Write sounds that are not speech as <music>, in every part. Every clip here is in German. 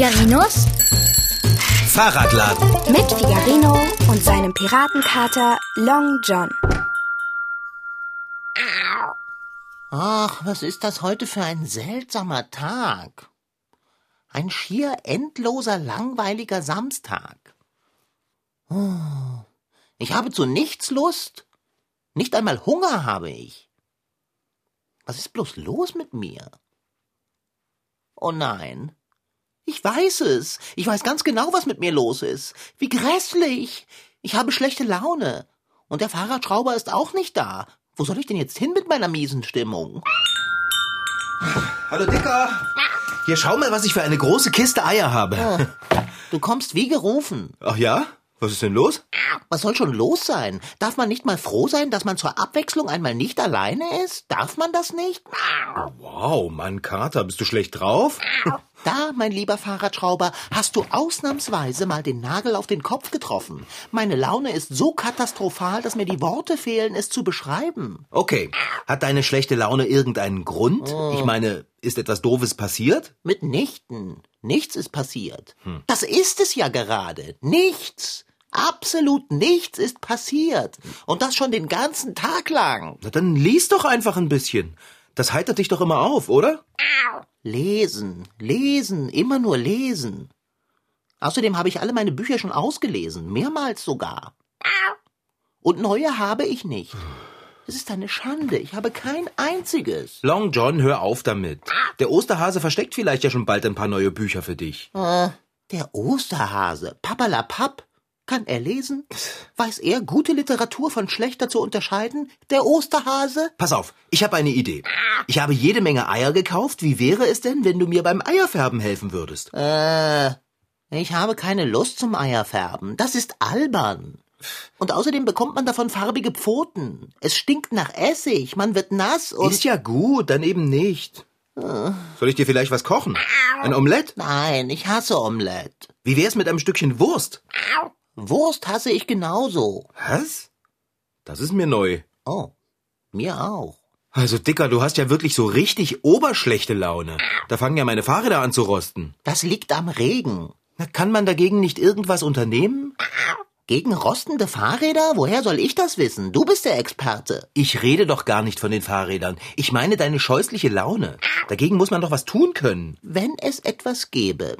Figarinos Fahrradladen. mit Figarino und seinem Piratenkater Long John. Ach, was ist das heute für ein seltsamer Tag? Ein schier endloser, langweiliger Samstag. Oh, Ich habe zu nichts Lust. Nicht einmal Hunger habe ich. Was ist bloß los mit mir? Oh nein. Ich weiß es. Ich weiß ganz genau, was mit mir los ist. Wie grässlich. Ich habe schlechte Laune. Und der Fahrradschrauber ist auch nicht da. Wo soll ich denn jetzt hin mit meiner miesen Stimmung? Hallo Dicker. Hier, schau mal, was ich für eine große Kiste Eier habe. Du kommst wie gerufen. Ach ja? Was ist denn los? Was soll schon los sein? Darf man nicht mal froh sein, dass man zur Abwechslung einmal nicht alleine ist? Darf man das nicht? Wow, Mann, Kater, bist du schlecht drauf? Da, mein lieber Fahrradschrauber, hast du ausnahmsweise mal den Nagel auf den Kopf getroffen. Meine Laune ist so katastrophal, dass mir die Worte fehlen, es zu beschreiben. Okay, hat deine schlechte Laune irgendeinen Grund? Ich meine, ist etwas Doofes passiert? Mitnichten. Nichts ist passiert. Das ist es ja gerade. Nichts. Absolut nichts ist passiert. Und das schon den ganzen Tag lang. Na, dann lies doch einfach ein bisschen. Das heitert dich doch immer auf, oder? Lesen, lesen, immer nur lesen. Außerdem habe ich alle meine Bücher schon ausgelesen, mehrmals sogar. Und neue habe ich nicht. Es ist eine Schande, ich habe kein einziges. Long John, hör auf damit. Der Osterhase versteckt vielleicht ja schon bald ein paar neue Bücher für dich. Äh, der Osterhase, Papperlapapp. Kann er lesen? Weiß er, gute Literatur von schlechter zu unterscheiden? Der Osterhase? Pass auf, ich habe eine Idee. Ich habe jede Menge Eier gekauft. Wie wäre es denn, wenn du mir beim Eierfärben helfen würdest? Äh, ich habe keine Lust zum Eierfärben. Das ist albern. Und außerdem bekommt man davon farbige Pfoten. Es stinkt nach Essig, man wird nass und... Ist ja gut, dann eben nicht. Soll ich dir vielleicht was kochen? Ein Omelett? Nein, ich hasse Omelette. Wie wär's mit einem Stückchen Wurst? Wurst hasse ich genauso. Was? Das ist mir neu. Oh, mir auch. Also Dicker, du hast ja wirklich so richtig oberschlechte Laune. Da fangen ja meine Fahrräder an zu rosten. Das liegt am Regen. Na, kann man dagegen nicht irgendwas unternehmen? Gegen rostende Fahrräder? Woher soll ich das wissen? Du bist der Experte. Ich rede doch gar nicht von den Fahrrädern. Ich meine deine scheußliche Laune. Dagegen muss man doch was tun können. Wenn es etwas gäbe,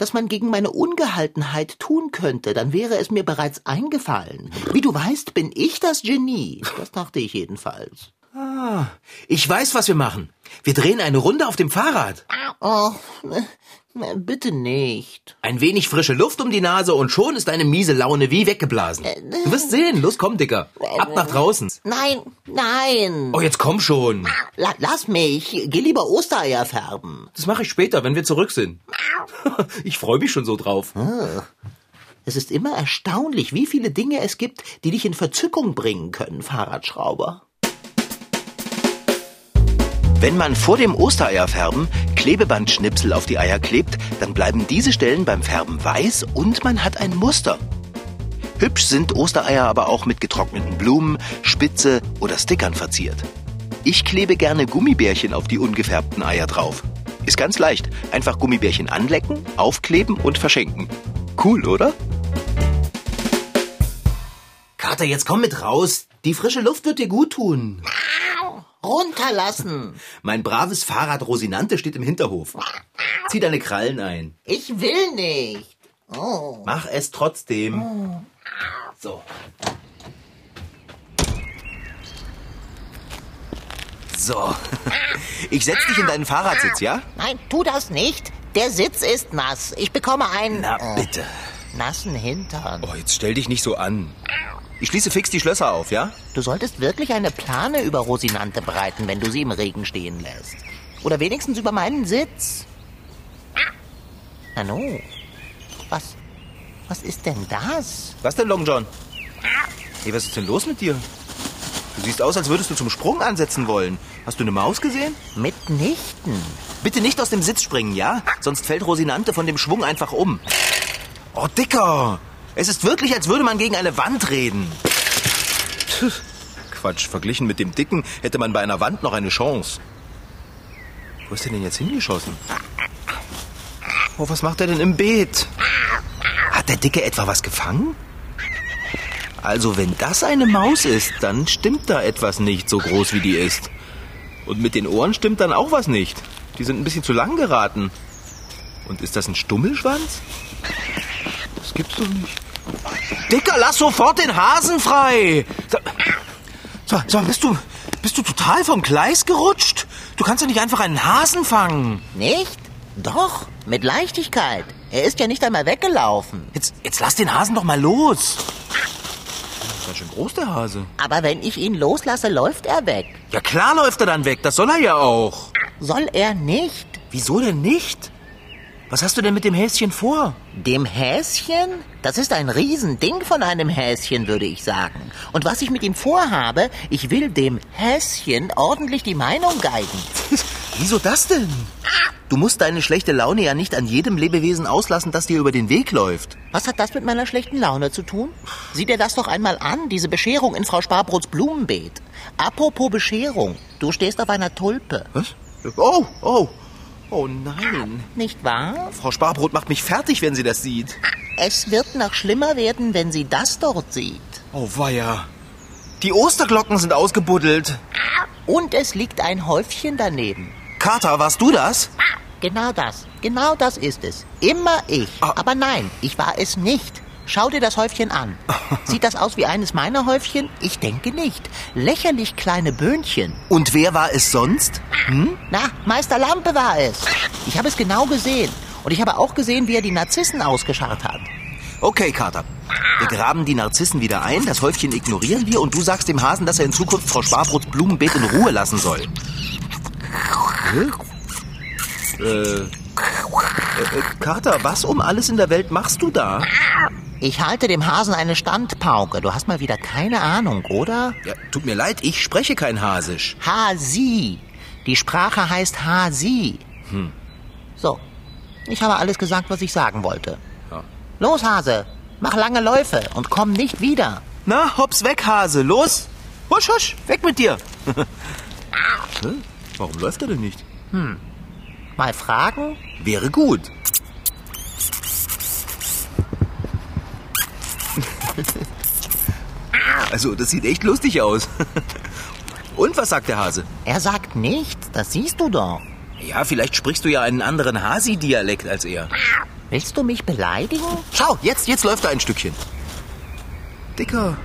das man gegen meine Ungehaltenheit tun könnte, dann wäre es mir bereits eingefallen. Wie du weißt, bin ich das Genie. Das dachte ich jedenfalls. Ah, ich weiß, was wir machen. Wir drehen eine Runde auf dem Fahrrad. Oh, äh, bitte nicht. Ein wenig frische Luft um die Nase und schon ist deine miese Laune wie weggeblasen. Du wirst sehen. Los, komm, Dicker. Ab nach draußen. Nein, nein. Oh, jetzt komm schon. La lass mich. Geh lieber Ostereier färben. Das mache ich später, wenn wir zurück sind. <laughs> Ich freue mich schon so drauf. Es ist immer erstaunlich, wie viele Dinge es gibt, die dich in Verzückung bringen können, Fahrradschrauber. Wenn man vor dem Ostereierfärben Klebebandschnipsel auf die Eier klebt, dann bleiben diese Stellen beim Färben weiß und man hat ein Muster. Hübsch sind Ostereier aber auch mit getrockneten Blumen, Spitze oder Stickern verziert. Ich klebe gerne Gummibärchen auf die ungefärbten Eier drauf. Ist ganz leicht. Einfach Gummibärchen anlecken, aufkleben und verschenken. Cool, oder? Kater, jetzt komm mit raus. Die frische Luft wird dir gut tun. Runterlassen. Mein braves Fahrrad Rosinante steht im Hinterhof. Zieh deine Krallen ein. Ich will nicht. Oh. Mach es trotzdem. So. So. <laughs> Ich setz dich in deinen Fahrradsitz, ja? Nein, tu das nicht. Der Sitz ist nass. Ich bekomme einen Na, äh, bitte. Nassen Hintern. Oh, jetzt stell dich nicht so an. Ich schließe fix die Schlösser auf, ja? Du solltest wirklich eine Plane über Rosinante breiten, wenn du sie im Regen stehen lässt. Oder wenigstens über meinen Sitz. Nanu, was, was ist denn das? Was denn, Long John? Hey, was ist denn los mit dir? Du siehst aus, als würdest du zum Sprung ansetzen wollen. Hast du eine Maus gesehen? Mitnichten. Bitte nicht aus dem Sitz springen, ja? Sonst fällt Rosinante von dem Schwung einfach um. Oh, Dicker! Es ist wirklich, als würde man gegen eine Wand reden. Puh, Quatsch, verglichen mit dem Dicken hätte man bei einer Wand noch eine Chance. Wo ist der denn jetzt hingeschossen? Oh, was macht er denn im Beet? Hat der Dicke etwa was gefangen? Also, wenn das eine Maus ist, dann stimmt da etwas nicht so groß, wie die ist. Und mit den Ohren stimmt dann auch was nicht. Die sind ein bisschen zu lang geraten. Und ist das ein Stummelschwanz? Das gibt's doch nicht. Dicker, lass sofort den Hasen frei! So, so, bist du, bist du total vom Gleis gerutscht? Du kannst doch nicht einfach einen Hasen fangen. Nicht? Doch, mit Leichtigkeit. Er ist ja nicht einmal weggelaufen. Jetzt, jetzt lass den Hasen doch mal los. Ist ganz schön groß, der Hase. Aber wenn ich ihn loslasse, läuft er weg. Ja klar läuft er dann weg, das soll er ja auch. Soll er nicht? Wieso denn nicht? Was hast du denn mit dem Häschen vor? Dem Häschen? Das ist ein Riesending von einem Häschen, würde ich sagen. Und was ich mit ihm vorhabe, ich will dem Häschen ordentlich die Meinung geigen. <laughs> Wieso das denn? Du musst deine schlechte Laune ja nicht an jedem Lebewesen auslassen, das dir über den Weg läuft. Was hat das mit meiner schlechten Laune zu tun? Sieh dir das doch einmal an, diese Bescherung in Frau Sparbrots Blumenbeet. Apropos Bescherung, du stehst auf einer Tulpe. Was? Oh, oh, oh nein. Nicht wahr? Frau Sparbrot macht mich fertig, wenn sie das sieht. Es wird noch schlimmer werden, wenn sie das dort sieht. Oh weia. Die Osterglocken sind ausgebuddelt. Und es liegt ein Häufchen daneben. Kater, warst du das? Genau das. Genau das ist es. Immer ich. Ah. Aber nein, ich war es nicht. Schau dir das Häufchen an. <laughs> Sieht das aus wie eines meiner Häufchen? Ich denke nicht. Lächerlich kleine Böhnchen. Und wer war es sonst? Na, Meister Lampe war es. Ich habe es genau gesehen. Und ich habe auch gesehen, wie er die Narzissen ausgescharrt hat. Okay, Kater. Wir graben die Narzissen wieder ein, das Häufchen ignorieren wir und du sagst dem Hasen, dass er in Zukunft Frau Sparbrots Blumenbeet in Ruhe lassen soll. Äh, äh, äh, Kater, was um alles in der Welt machst du da? Ich halte dem Hasen eine Standpauke. Du hast mal wieder keine Ahnung, oder? Ja, tut mir leid, ich spreche kein Hasisch. Hasi. Die Sprache heißt Hasi. So. Ich habe alles gesagt, was ich sagen wollte. Ja. Los, Hase. Mach lange Läufe und komm nicht wieder. Na, hops weg, Hase, los! Husch, husch, weg mit dir! <laughs> Hä? Warum läuft er denn nicht? Mal fragen? Wäre gut. <laughs> Also, das sieht echt lustig aus. <laughs> Und was sagt der Hase? Er sagt nichts, das siehst du doch. Ja, vielleicht sprichst du ja einen anderen Hasi-Dialekt als er. Willst du mich beleidigen? Schau, jetzt, jetzt läuft er ein Stückchen. Dicker,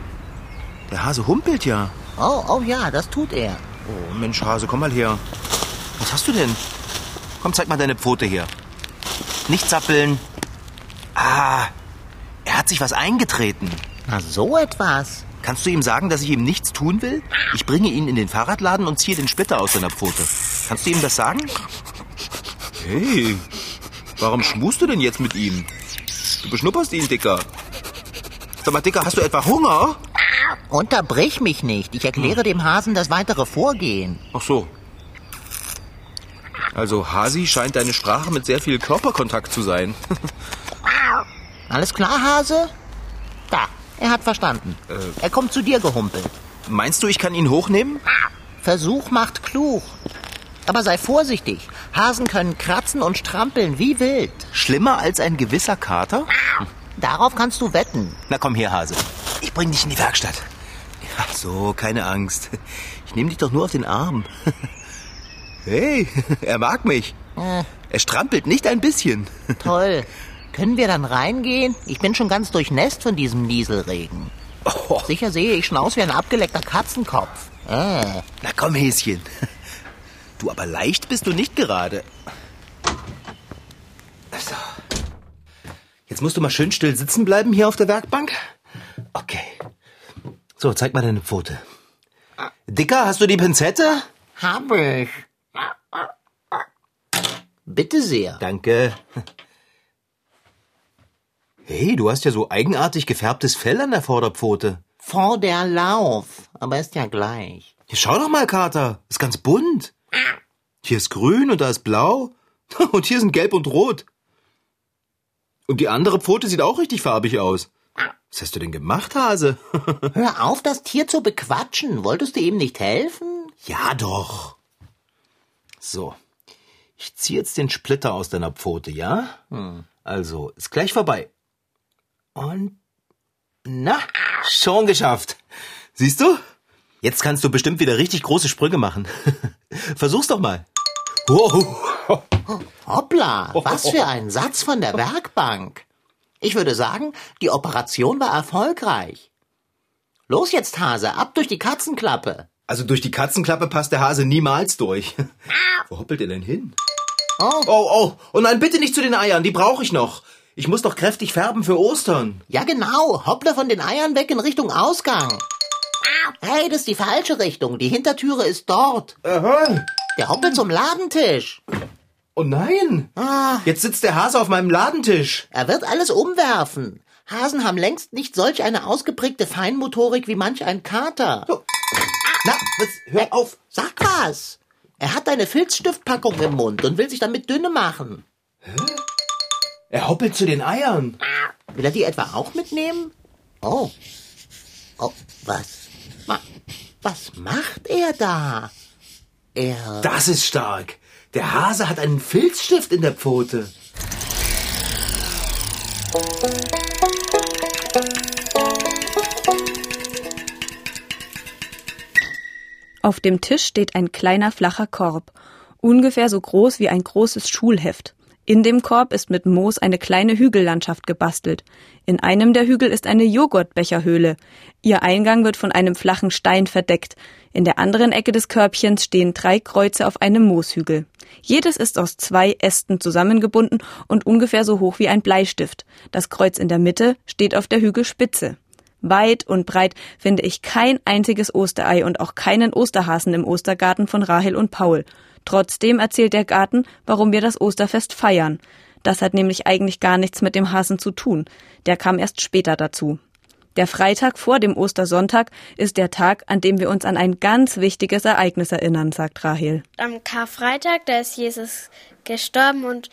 der Hase humpelt ja. Oh, oh ja, das tut er. Oh, Mensch, Hase, komm mal her. Was hast du denn? Komm, zeig mal deine Pfote her. Nicht zappeln. Ah, hat sich was eingetreten. Na, so etwas. Kannst du ihm sagen, dass ich ihm nichts tun will? Ich bringe ihn in den Fahrradladen und ziehe den Splitter aus seiner Pfote. Kannst du ihm das sagen? Hey, warum schmust du denn jetzt mit ihm? Du beschnupperst ihn, Dicker. Sag mal, Dicker, hast du etwa Hunger? Unterbrich mich nicht. Ich erkläre dem Hasen das weitere Vorgehen. Ach so. Also, Hasi scheint deine Sprache mit sehr viel Körperkontakt zu sein. <laughs> Alles klar, Hase? Da, er hat verstanden. Er kommt zu dir gehumpelt. Meinst du, ich kann ihn hochnehmen? Versuch macht klug. Aber sei vorsichtig. Hasen können kratzen und strampeln wie wild. Schlimmer als ein gewisser Kater? Darauf kannst du wetten. Na komm her, Hase. Ich bring dich in die Werkstatt. Ach so, keine Angst. Ich nehme dich doch nur auf den Arm. <laughs> Hey, <laughs> er mag mich. Äh, Er strampelt nicht ein bisschen. toll. Können wir dann reingehen? Ich bin schon ganz durchnässt von diesem Nieselregen. Oh, Sicher sehe ich schon aus wie ein abgeleckter Katzenkopf. Äh, na komm, Häschen. <laughs> Du, aber leicht bist du nicht gerade. So. Jetzt musst du mal schön still sitzen bleiben hier auf der Werkbank. Okay. So, zeig mal deine Pfote. Dicker, hast du die Pinzette? hab ich. Bitte sehr. Danke. Hey, du hast ja so eigenartig gefärbtes Fell an der Vorderpfote. Vor der Lauf. Aber ist ja gleich. Hier, schau doch mal, Kater. Ist ganz bunt. Hier ist grün und da ist blau. <laughs> Und hier sind gelb und rot. Und die andere Pfote sieht auch richtig farbig aus. Was hast du denn gemacht, Hase? <laughs> Hör auf, das Tier zu bequatschen. Wolltest du ihm nicht helfen? ja, doch. So. Ich zieh jetzt den Splitter aus deiner Pfote, ja? Also, ist gleich vorbei. Und na, schon geschafft. Siehst du? Jetzt kannst du bestimmt wieder richtig große Sprünge machen. <laughs> Versuch's doch mal. Wow. Hoppla, was für ein Satz von der Werkbank. Ich würde sagen, die Operation war erfolgreich. Los jetzt, Hase, ab durch die Katzenklappe. Also durch die Katzenklappe passt der Hase niemals durch. Wo hoppelt er denn hin? Oh, Oh, oh, oh nein, bitte nicht zu den Eiern, die brauche ich noch. Ich muss doch kräftig färben für Ostern. ja genau, hoppla von den Eiern weg in Richtung Ausgang. Hey, das ist die falsche Richtung. Die Hintertüre ist dort. Aha. Der hoppelt zum Ladentisch. Oh nein, Ah, jetzt sitzt der Hase auf meinem Ladentisch. er wird alles umwerfen. Hasen haben längst nicht solch eine ausgeprägte Feinmotorik wie manch ein Kater. Na, was, hör auf. Sag was. Er hat eine Filzstiftpackung im Mund und will sich damit dünne machen. Er hoppelt zu den Eiern. Will er die etwa auch mitnehmen? Oh. Oh, was? Ma- Was macht er da? Er. Das ist stark. Der Hase hat einen Filzstift in der Pfote. Auf dem Tisch steht ein kleiner flacher Korb, ungefähr so groß wie ein großes Schulheft. In dem Korb ist mit Moos eine kleine Hügellandschaft gebastelt. In einem der Hügel ist eine Joghurtbecherhöhle. Ihr Eingang wird von einem flachen Stein verdeckt. In der anderen Ecke des Körbchens stehen drei Kreuze auf einem Mooshügel. Jedes ist aus zwei Ästen zusammengebunden und ungefähr so hoch wie ein Bleistift. Das Kreuz in der Mitte steht auf der Hügelspitze. Weit und breit finde ich kein einziges Osterei und auch keinen Osterhasen im Ostergarten von Rahel und Paul. Trotzdem erzählt der Garten, warum wir das Osterfest feiern. Das hat nämlich eigentlich gar nichts mit dem Hasen zu tun. Der kam erst später dazu. Der Freitag vor dem Ostersonntag ist der Tag, an dem wir uns an ein ganz wichtiges Ereignis erinnern, sagt Rahel. Am Karfreitag, da ist Jesus gestorben und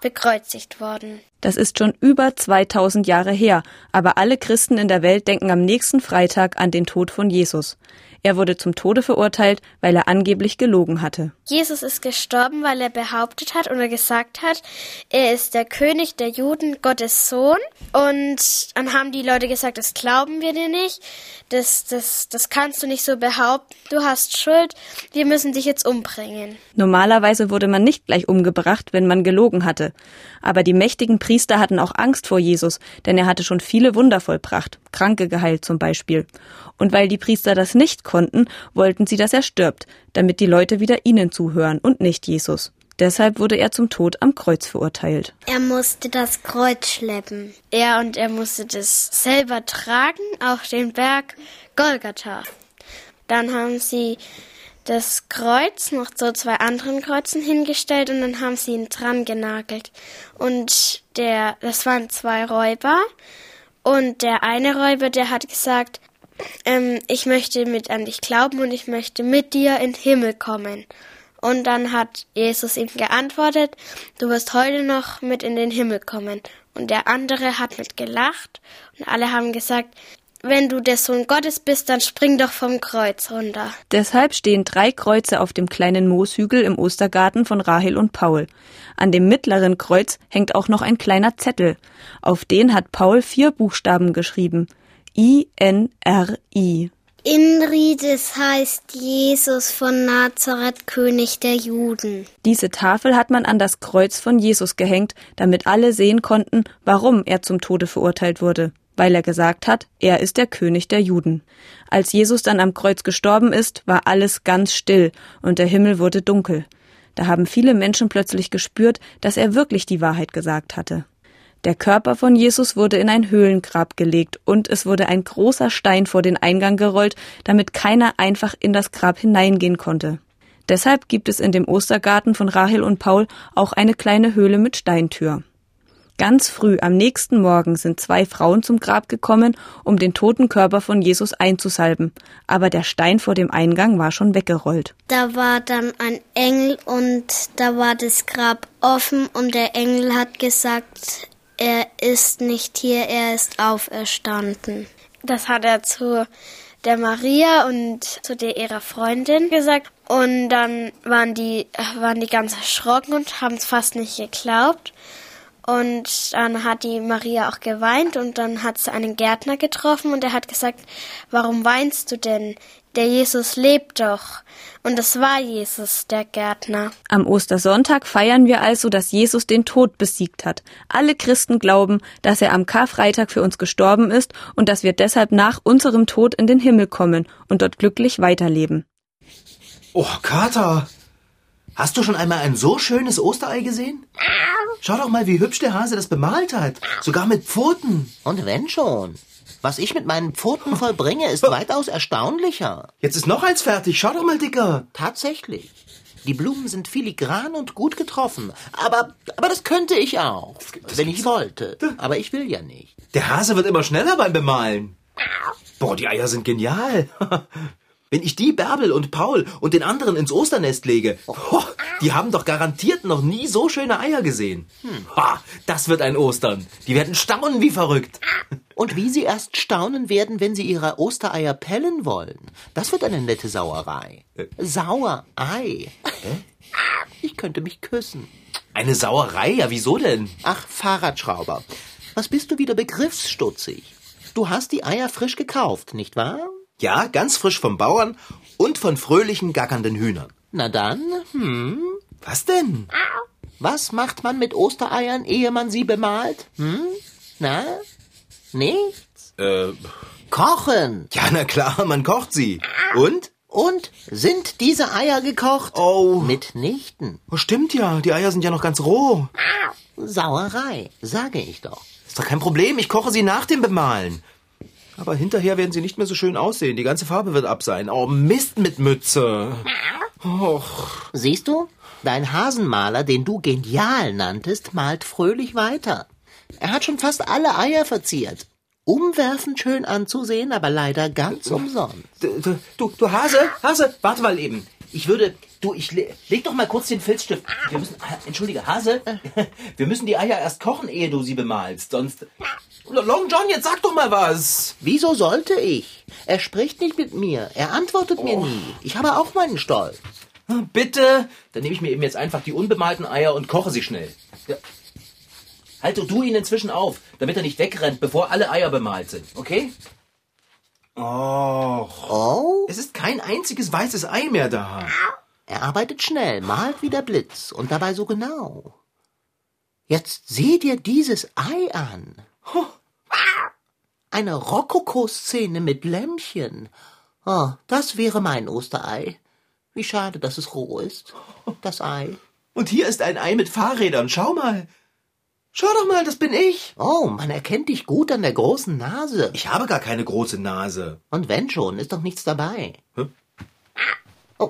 bekreuzigt worden. Das ist schon über 2000 Jahre her, aber alle Christen in der Welt denken am nächsten Freitag an den Tod von Jesus. Er wurde zum Tode verurteilt, weil er angeblich gelogen hatte. Jesus ist gestorben, weil er behauptet hat oder gesagt hat, er ist der König der Juden, Gottes Sohn. Und dann haben die Leute gesagt, das glauben wir dir nicht, das, das, das kannst du nicht so behaupten, du hast Schuld, wir müssen dich jetzt umbringen. Normalerweise wurde man nicht gleich umgebracht, wenn man gelogen hatte. Aber die mächtigen Priester hatten auch Angst vor Jesus, denn er hatte schon viele Wunder vollbracht, Kranke geheilt zum Beispiel. Und weil die Priester das nicht konnten, wollten sie, dass er stirbt, damit die Leute wieder ihnen zuhören und nicht Jesus. Deshalb wurde er zum Tod am Kreuz verurteilt. Er musste das Kreuz schleppen. Er und er musste das selber tragen auf den Berg Golgatha. Dann haben sie das Kreuz noch zu zwei anderen Kreuzen hingestellt und dann haben sie ihn dran genagelt. Und der, das waren zwei Räuber. Und der eine Räuber, der hat gesagt, ähm, ich möchte mit an dich glauben und ich möchte mit dir in den Himmel kommen. Und dann hat Jesus ihm geantwortet, du wirst heute noch mit in den Himmel kommen. Und der andere hat mit gelacht und alle haben gesagt, wenn du der Sohn Gottes bist, dann spring doch vom Kreuz runter. Deshalb stehen drei Kreuze auf dem kleinen Mooshügel im Ostergarten von Rahel und Paul. An dem mittleren Kreuz hängt auch noch ein kleiner Zettel. Auf den hat Paul vier Buchstaben geschrieben. I-N-R-I. Inri, das heißt Jesus von Nazareth, König der Juden. Diese Tafel hat man an das Kreuz von Jesus gehängt, damit alle sehen konnten, warum er zum Tode verurteilt wurde. Weil er gesagt hat, er ist der König der Juden. Als Jesus dann am Kreuz gestorben ist, war alles ganz still und der Himmel wurde dunkel. Da haben viele Menschen plötzlich gespürt, dass er wirklich die Wahrheit gesagt hatte. Der Körper von Jesus wurde in ein Höhlengrab gelegt und es wurde ein großer Stein vor den Eingang gerollt, damit keiner einfach in das Grab hineingehen konnte. Deshalb gibt es in dem Ostergarten von Rahel und Paul auch eine kleine Höhle mit Steintür. Ganz früh am nächsten Morgen sind zwei Frauen zum Grab gekommen, um den toten Körper von Jesus einzusalben, aber der Stein vor dem Eingang war schon weggerollt. Da war dann ein Engel und da war das Grab offen und der Engel hat gesagt, er ist nicht hier, er ist auferstanden. Das hat er zu der Maria und zu der ihrer Freundin gesagt. Und dann waren die, waren die ganz erschrocken und haben es fast nicht geglaubt. Und dann hat die Maria auch geweint und dann hat sie einen Gärtner getroffen und er hat gesagt, warum weinst du denn? Der Jesus lebt doch. Und es war Jesus, der Gärtner. Am Ostersonntag feiern wir also, dass Jesus den Tod besiegt hat. Alle Christen glauben, dass er am Karfreitag für uns gestorben ist und dass wir deshalb nach unserem Tod in den Himmel kommen und dort glücklich weiterleben. Oh, Kater, hast du schon einmal ein so schönes Osterei gesehen? Schau doch mal, wie hübsch der Hase das bemalt hat. Sogar mit Pfoten. Und wenn schon. Was ich mit meinen Pfoten vollbringe, ist <laughs> weitaus erstaunlicher. Jetzt ist noch eins fertig. Schau doch mal, Dicker. Tatsächlich. Die Blumen sind filigran und gut getroffen. Aber, aber das könnte ich auch, wenn ich wollte. Aber ich will ja nicht. Der Hase wird immer schneller beim Bemalen. Boah, die Eier sind genial. <laughs> Wenn ich die Bärbel und Paul und den anderen ins Osternest lege, boah, die haben doch garantiert noch nie so schöne Eier gesehen. Ha, das wird ein Ostern. Die werden staunen wie verrückt. Und wie sie erst staunen werden, wenn sie ihre Ostereier pellen wollen. Das wird eine nette Sauerei. Sauerei. Ich könnte mich küssen. Eine Sauerei? Ja, wieso denn? Ach, Fahrradschrauber. Was bist du wieder begriffsstutzig? Du hast die Eier frisch gekauft, nicht wahr? Ja, ganz frisch vom Bauern und von fröhlichen, gackernden Hühnern. Na dann, hm, Was denn? was macht man mit Ostereiern, ehe man sie bemalt? Hm? Na? Nichts? Äh, Kochen. ja, na klar, man kocht sie. Und? Und sind diese Eier gekocht? Oh. Mitnichten. Oh, stimmt ja, die Eier sind ja noch ganz roh. Sauerei, sage ich doch. Ist doch kein Problem, ich koche sie nach dem Bemalen. Aber hinterher werden sie nicht mehr so schön aussehen. Die ganze Farbe wird ab sein. Oh, Mist mit Mütze. Och. Siehst du? Dein Hasenmaler, den du genial nanntest, malt fröhlich weiter. Er hat schon fast alle Eier verziert. Umwerfend schön anzusehen, aber leider ganz umsonst. Du, du- du, du Hase, Hase, warte mal eben. Ich würde, du, ich le leg doch mal kurz den Filzstift. Wir müssen, entschuldige, Hase, <laughs> wir müssen die Eier erst kochen, ehe du sie bemalst. Sonst, Long John, jetzt sag doch mal was. Wieso sollte ich? Er spricht nicht mit mir. Er antwortet mir nie. Ich habe auch meinen Stolz. Bitte, dann nehme ich mir eben jetzt einfach die unbemalten Eier und koche sie schnell. Ja. Halte du ihn inzwischen auf, damit er nicht wegrennt, bevor alle Eier bemalt sind, okay? Och. Oh? Es ist kein einziges weißes Ei mehr da. Er arbeitet schnell, malt wie der Blitz und dabei so genau. Jetzt seh dir dieses Ei an. Eine Rokoko-Szene mit Lämmchen. Oh, das wäre mein Osterei. Wie schade, dass es roh ist. Das Ei. Und hier ist ein Ei mit Fahrrädern. Schau mal. Schau doch mal, das bin ich. Oh, man erkennt dich gut an der großen Nase. Ich habe gar keine große Nase. Und wenn schon, ist doch nichts dabei. Hä? Oh,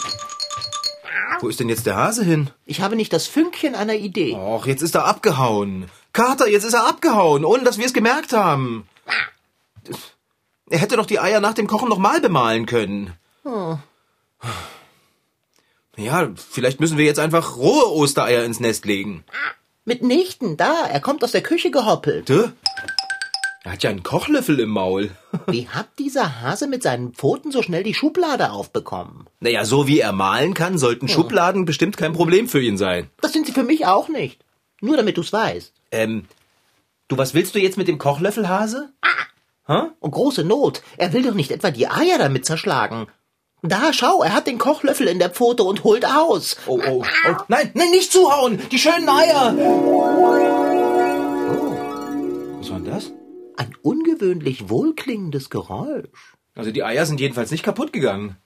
Wo ist denn jetzt der Hase hin? ich habe nicht das Fünkchen einer Idee. Och, jetzt ist er abgehauen. Kater, jetzt ist er abgehauen, ohne dass wir es gemerkt haben. Er hätte doch die Eier nach dem Kochen nochmal bemalen können. Ja, vielleicht müssen wir jetzt einfach rohe Ostereier ins Nest legen. Mitnichten, da, er kommt aus der Küche gehoppelt. Dö? Er hat ja einen Kochlöffel im Maul. <laughs> Wie hat dieser Hase mit seinen Pfoten so schnell die Schublade aufbekommen? Naja, so wie er malen kann, sollten Schubladen bestimmt kein Problem für ihn sein. Das sind sie für mich auch nicht. Nur damit du's weißt. Ähm, du, was willst du jetzt mit dem Kochlöffel, Hase? Und große Not. Er will doch nicht etwa die Eier damit zerschlagen. Da, schau, er hat den Kochlöffel in der Pfote und holt aus. Oh, oh, oh. Nein, nein, nicht zuhauen! Die schönen Eier! Was war denn das? Ein ungewöhnlich wohlklingendes Geräusch. Also die Eier sind jedenfalls nicht kaputt gegangen.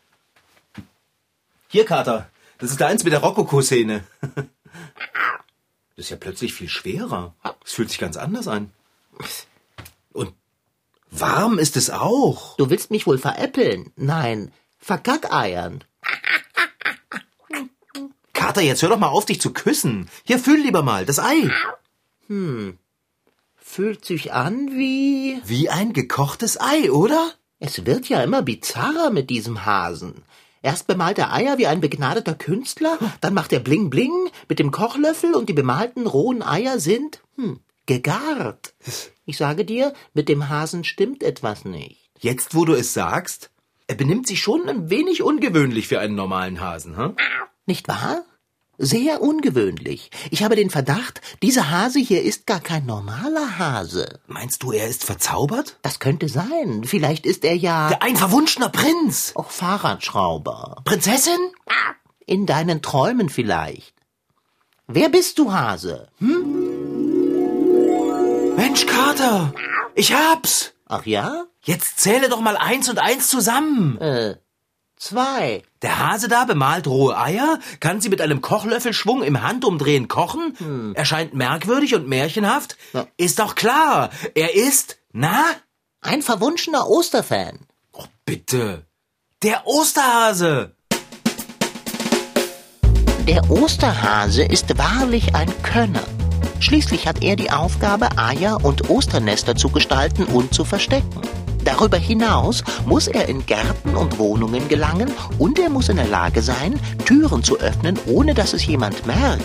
Hier, Kater. Das ist deins mit der Rokoko-Szene. Das ist ja plötzlich viel schwerer. Es fühlt sich ganz anders an. Und warm ist es auch. Du willst mich wohl veräppeln? Nein, vergackeiern. Kater, jetzt hör doch mal auf, dich zu küssen. Hier, fühl lieber mal, das Ei. Fühlt sich an wie... Wie ein gekochtes Ei, oder? Es wird ja immer bizarrer mit diesem Hasen. Erst bemalt er Eier wie ein begnadeter Künstler, dann macht er Bling Bling mit dem Kochlöffel und die bemalten rohen Eier sind, hm, gegart. Ich sage dir, mit dem Hasen stimmt etwas nicht. Jetzt, wo du es sagst, Er benimmt sich schon ein wenig ungewöhnlich für einen normalen Hasen, hm? Nicht wahr? Sehr ungewöhnlich. Ich habe den Verdacht, dieser Hase hier ist gar kein normaler Hase. Meinst du, er ist verzaubert? Das könnte sein. Vielleicht ist er ja Ein verwunschener Prinz. auch Fahrradschrauber. Prinzessin? In deinen Träumen vielleicht. Wer bist du, Hase? Hm? Mensch, Kater. Ich hab's. Ach ja? Jetzt zähle doch mal eins und eins zusammen. Äh, zwei. Der Hase da bemalt rohe Eier, kann sie mit einem Kochlöffelschwung im Handumdrehen kochen, erscheint merkwürdig und märchenhaft. Ja. Ist doch klar, er ist, na? Ein verwunschener Osterfan. Oh, bitte. Der Osterhase. Der Osterhase ist wahrlich ein Könner. Schließlich hat er die Aufgabe, Eier und Osternester zu gestalten und zu verstecken. Darüber hinaus muss er in Gärten und Wohnungen gelangen und er muss in der Lage sein, Türen zu öffnen, ohne dass es jemand merkt.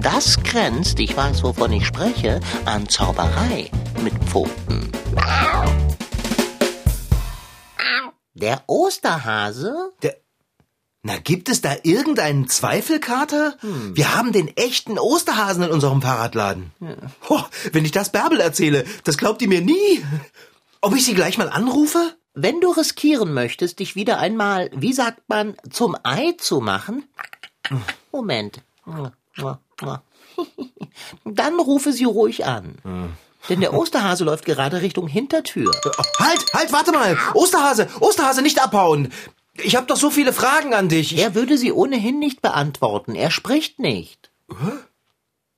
Das grenzt, ich weiß, wovon ich spreche, an Zauberei mit Pfoten. Der Osterhase? Der. Na, gibt es da irgendeinen Zweifel, Kater? Wir haben den echten Osterhasen in unserem Fahrradladen. Ho, wenn ich das Bärbel erzähle, das glaubt die mir nie. Ob ich sie gleich mal anrufe? Wenn du riskieren möchtest, dich wieder einmal, wie sagt man, zum Ei zu machen. Moment. <laughs> Dann rufe sie ruhig an. Denn der Osterhase läuft gerade Richtung Hintertür. Halt, halt, warte mal. Osterhase, Osterhase, nicht abhauen. Ich habe doch so viele Fragen an dich. Ich, Er würde sie ohnehin nicht beantworten. Er spricht nicht.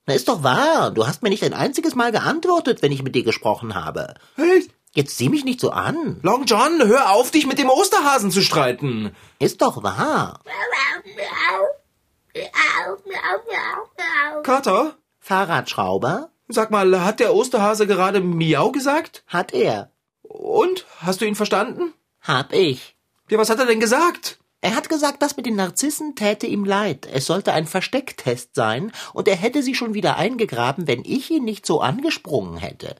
Na, ist doch wahr. Du hast mir nicht ein einziges Mal geantwortet, wenn ich mit dir gesprochen habe. Hey, Jetzt sieh mich nicht so an. Long John, hör auf, dich mit dem Osterhasen zu streiten. Ist doch wahr. Kater, Fahrradschrauber? sag mal, hat der Osterhase gerade Miau gesagt? Hat er. Und? Hast du ihn verstanden? Hab ich. Ja, was hat er denn gesagt? Er hat gesagt, das mit den Narzissen täte ihm leid. Es sollte ein Verstecktest sein und er hätte sie schon wieder eingegraben, wenn ich ihn nicht so angesprungen hätte.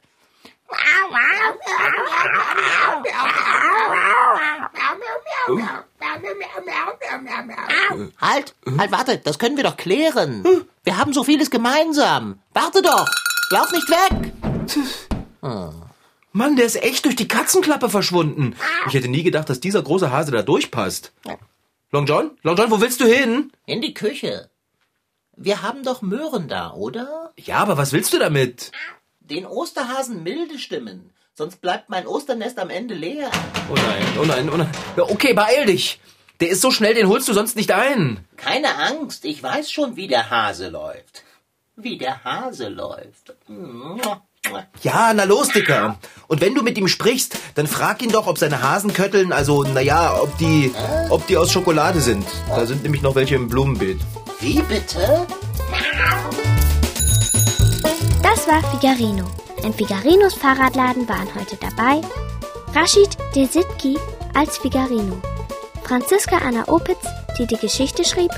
Halt, halt, warte, das können wir doch klären. Wir haben so vieles gemeinsam. Warte doch, lauf nicht weg. Mann, der ist echt durch die Katzenklappe verschwunden. Ich hätte nie gedacht, dass dieser große Hase da durchpasst. Long John? Long John, wo willst du hin? In die Küche. Wir haben doch Möhren da, oder? Ja, aber was willst du damit? Den Osterhasen milde stimmen, sonst bleibt mein Osternest am Ende leer. Oh nein, oh nein, oh nein. Ja, okay, beeil dich. Der ist so schnell, den holst du sonst nicht ein. Keine Angst, ich weiß schon, wie der Hase läuft. Wie der Hase läuft. Ja, na los, Dicker. Und wenn du mit ihm sprichst, dann frag ihn doch, ob seine Hasenkötteln, also, naja, ob die, ob die aus Schokolade sind. Da sind nämlich noch welche im Blumenbeet. Wie bitte? Das war Figarino. In Figarinos Fahrradladen waren heute dabei Rashid Desitki als Figarino, Franziska Anna Opitz, die die Geschichte schrieb,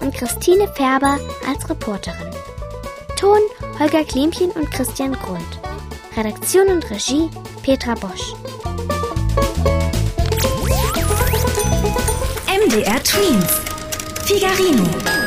und Christine Färber als Reporterin. Ton Holger Klemchen und Christian Grund. Redaktion und Regie Petra Bosch. MDR Twins. Figarino.